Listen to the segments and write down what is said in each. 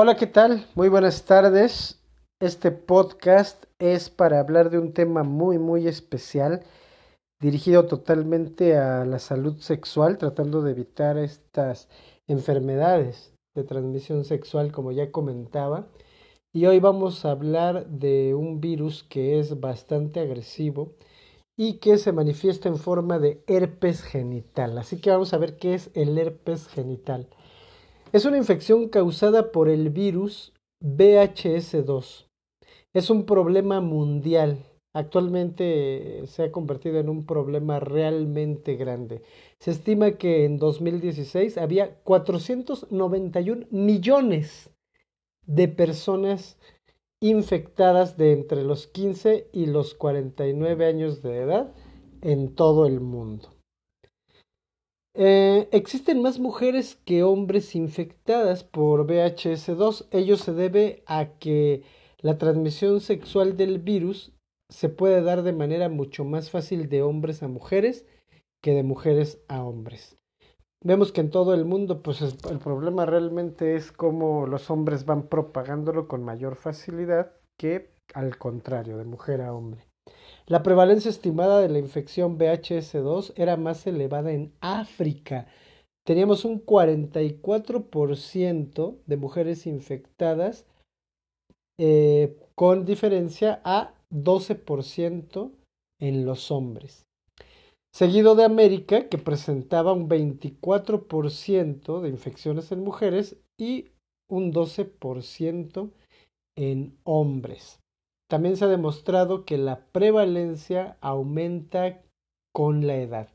Hola, ¿qué tal? Muy buenas tardes. Este podcast es para hablar de un tema muy, muy especial, dirigido totalmente a la salud sexual, tratando de evitar estas enfermedades de transmisión sexual, como ya comentaba. Y hoy vamos a hablar de un virus que es bastante agresivo y que se manifiesta en forma de herpes genital. Así que vamos a ver qué es el herpes genital. Es una infección causada por el virus VHS2. Es un problema mundial. Actualmente se ha convertido en un problema realmente grande. Se estima que en 2016 había 491 millones de personas infectadas de entre los 15 y los 49 años de edad en todo el mundo. Eh, existen más mujeres que hombres infectadas por VHS2. Ello se debe a que la transmisión sexual del virus se puede dar de manera mucho más fácil de hombres a mujeres que de mujeres a hombres. Vemos que en todo el mundo, pues el problema realmente es cómo los hombres van propagándolo con mayor facilidad que al contrario, de mujer a hombre. La prevalencia estimada de la infección VHS2 era más elevada en África. Teníamos un 44% de mujeres infectadas eh, con diferencia a 12% en los hombres. Seguido de América, que presentaba un 24% de infecciones en mujeres y un 12% en hombres. También se ha demostrado que la prevalencia aumenta con la edad,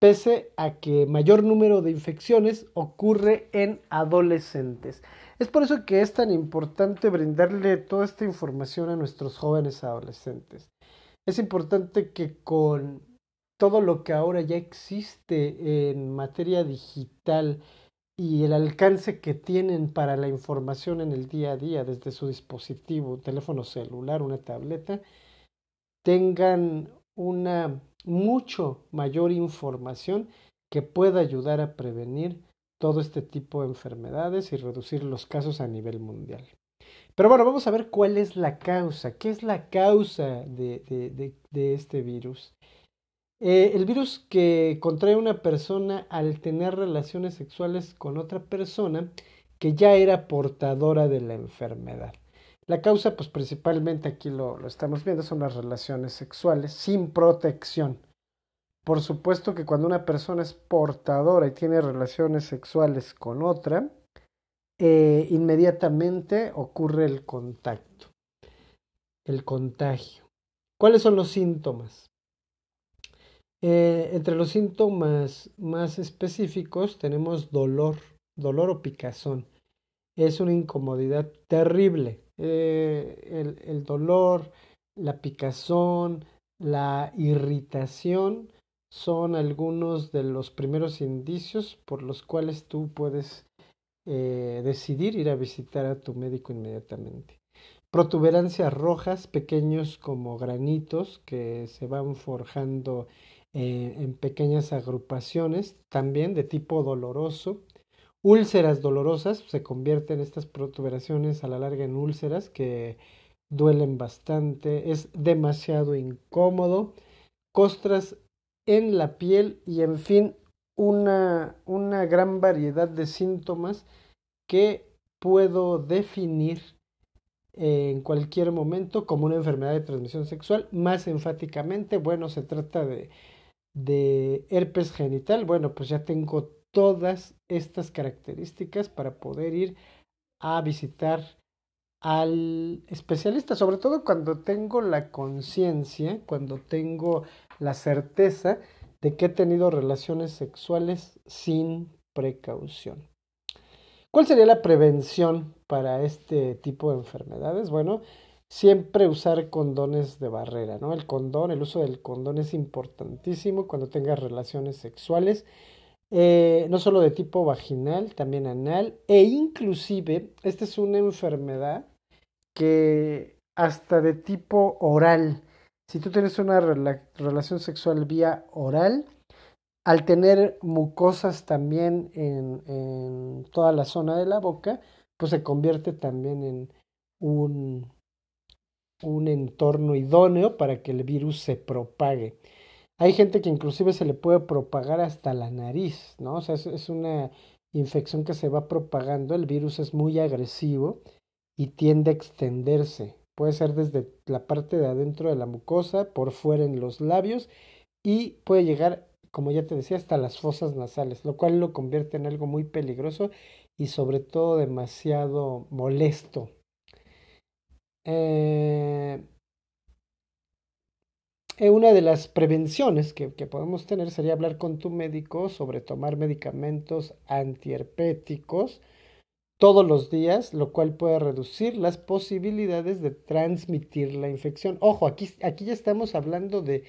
pese a que mayor número de infecciones ocurre en adolescentes. Es por eso que es tan importante brindarle toda esta información a nuestros jóvenes adolescentes. Es importante que con todo lo que ahora ya existe en materia digital, y el alcance que tienen para la información en el día a día desde su dispositivo, teléfono celular, una tableta, tengan una mucho mayor información que pueda ayudar a prevenir todo este tipo de enfermedades y reducir los casos a nivel mundial. Pero bueno, vamos a ver cuál es la causa, qué es la causa de, de, de este virus. Eh, el virus que contrae una persona al tener relaciones sexuales con otra persona que ya era portadora de la enfermedad. La causa, pues principalmente aquí lo, lo estamos viendo, son las relaciones sexuales sin protección. Por supuesto que cuando una persona es portadora y tiene relaciones sexuales con otra, eh, inmediatamente ocurre el contacto, el contagio. ¿Cuáles son los síntomas? Eh, entre los síntomas más específicos tenemos dolor, dolor o picazón. Es una incomodidad terrible. Eh, el, dolor, la picazón, la irritación son algunos de los primeros indicios por los cuales tú puedes eh, decidir ir a visitar a tu médico inmediatamente. Protuberancias rojas, pequeños como granitos que se van forjando eh, en pequeñas agrupaciones, también de tipo doloroso. Úlceras dolorosas, se convierten estas protuberaciones a la larga en úlceras que duelen bastante, es demasiado incómodo, costras en la piel y en fin una, una gran variedad de síntomas que puedo definir en cualquier momento como una enfermedad de transmisión sexual. Más enfáticamente, bueno, se trata de de herpes genital, bueno, pues ya tengo todas estas características para poder ir a visitar al especialista, sobre todo cuando tengo la conciencia, cuando tengo la certeza de que he tenido relaciones sexuales sin precaución. ¿Cuál sería la prevención para este tipo de enfermedades? Bueno, siempre usar condones de barrera, ¿no? El condón, el uso del condón es importantísimo cuando tengas relaciones sexuales, eh, no solo de tipo vaginal, también anal, e inclusive, esta es una enfermedad que hasta de tipo oral, si tú tienes una relación sexual vía oral, al tener mucosas también en, en toda la zona de la boca, pues se convierte también en un, un entorno idóneo para que el virus se propague. Hay gente que inclusive se le puede propagar hasta la nariz, ¿no? O sea, es, una infección que se va propagando, el virus es muy agresivo y tiende a extenderse. Puede ser desde la parte de adentro de la mucosa, por fuera en los labios y puede llegar, como ya te decía, hasta las fosas nasales, lo cual lo convierte en algo muy peligroso y sobre todo demasiado molesto. Eh, eh, una de las prevenciones que, que, podemos tener sería hablar con tu médico sobre tomar medicamentos antiherpéticos todos los días, lo cual puede reducir las posibilidades de transmitir la infección. Ojo, aquí, aquí ya estamos hablando de,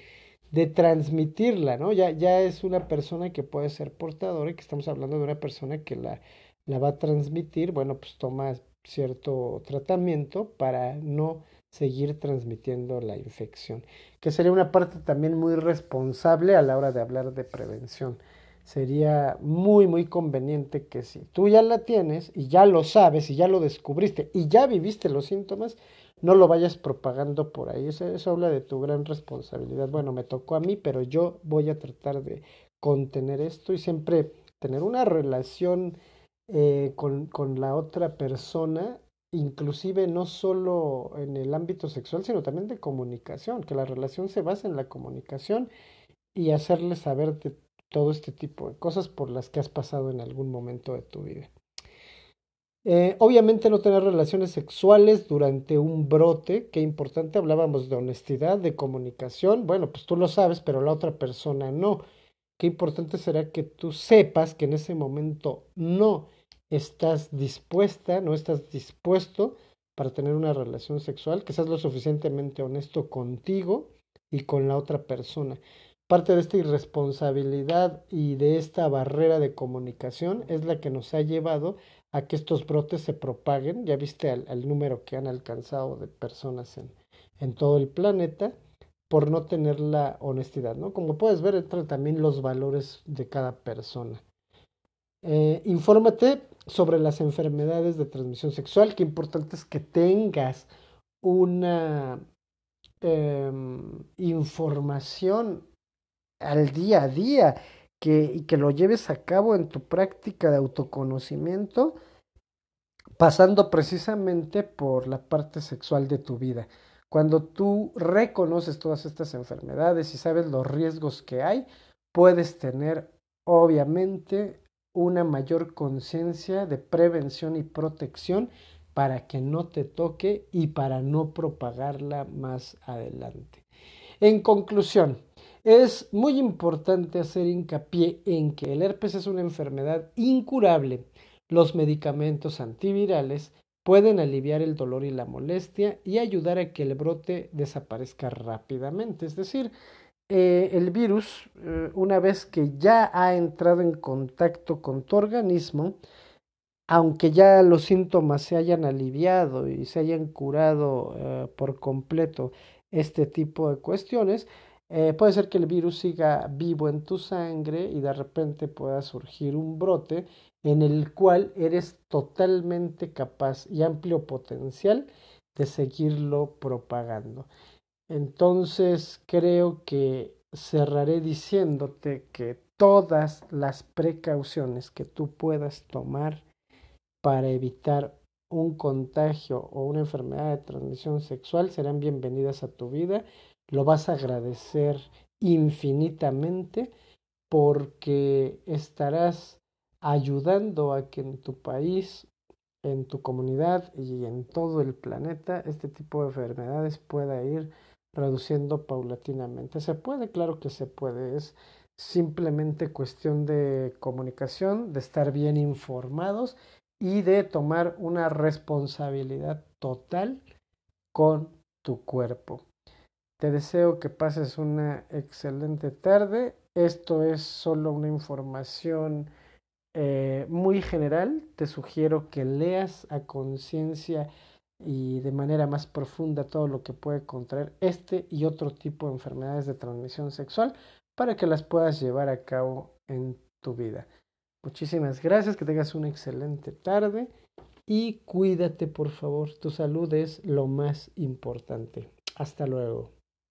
de transmitirla, ¿no? Ya, ya es una persona que puede ser portadora y que estamos hablando de una persona que la la va a transmitir, bueno, pues toma cierto tratamiento para no seguir transmitiendo la infección, que sería una parte también muy responsable a la hora de hablar de prevención. Sería muy, muy conveniente que si tú ya la tienes y ya lo sabes y ya lo descubriste y ya viviste los síntomas, no lo vayas propagando por ahí. Eso, eso habla de tu gran responsabilidad. Bueno, me tocó a mí, pero yo voy a tratar de contener esto y siempre tener una relación eh, con, con la otra persona, inclusive no solo en el ámbito sexual, sino también de comunicación, que la relación se basa en la comunicación y hacerle saber de todo este tipo de cosas por las que has pasado en algún momento de tu vida. Eh, obviamente no tener relaciones sexuales durante un brote, qué importante, hablábamos de honestidad, de comunicación, bueno, pues tú lo sabes, pero la otra persona no. Qué importante será que tú sepas que en ese momento no estás dispuesta, no estás dispuesto para tener una relación sexual, que seas lo suficientemente honesto contigo y con la otra persona. Parte de esta irresponsabilidad y de esta barrera de comunicación es la que nos ha llevado a que estos brotes se propaguen. Ya viste al, número que han alcanzado de personas en, en todo el planeta por no tener la honestidad, ¿no? Como puedes ver, entran también los valores de cada persona. Eh, infórmate sobre las enfermedades de transmisión sexual. Qué importante es que tengas una em, información al día a día que, y que lo lleves a cabo en tu práctica de autoconocimiento, pasando precisamente por la parte sexual de tu vida. Cuando tú reconoces todas estas enfermedades y sabes los riesgos que hay, puedes tener obviamente una mayor conciencia de prevención y protección para que no te toque y para no propagarla más adelante. En conclusión, es muy importante hacer hincapié en que el herpes es una enfermedad incurable. Los medicamentos antivirales pueden aliviar el dolor y la molestia y ayudar a que el brote desaparezca rápidamente. Es decir, eh, el virus, eh, una vez que ya ha entrado en contacto con tu organismo, aunque ya los síntomas se hayan aliviado y se hayan curado eh, por completo este tipo de cuestiones, puede ser que el virus siga vivo en tu sangre y de repente pueda surgir un brote en el cual eres totalmente capaz y amplio potencial de seguirlo propagando. Entonces creo que cerraré diciéndote que todas las precauciones que tú puedas tomar para evitar un contagio o una enfermedad de transmisión sexual serán bienvenidas a tu vida. Lo vas a agradecer infinitamente porque estarás ayudando a que en tu país, en tu comunidad y en todo el planeta este tipo de enfermedades pueda ir reduciendo paulatinamente. ¿Se puede? Claro que se puede. Es simplemente cuestión de comunicación, de estar bien informados y de tomar una responsabilidad total con tu cuerpo. Te deseo que pases una excelente tarde. Esto es solo una información eh, muy general. Te sugiero que leas a conciencia y de manera más profunda todo lo que puede contraer este y otro tipo de enfermedades de transmisión sexual para que las puedas llevar a cabo en tu vida. Muchísimas gracias, que tengas una excelente tarde y cuídate por favor. Tu salud es lo más importante. Hasta luego.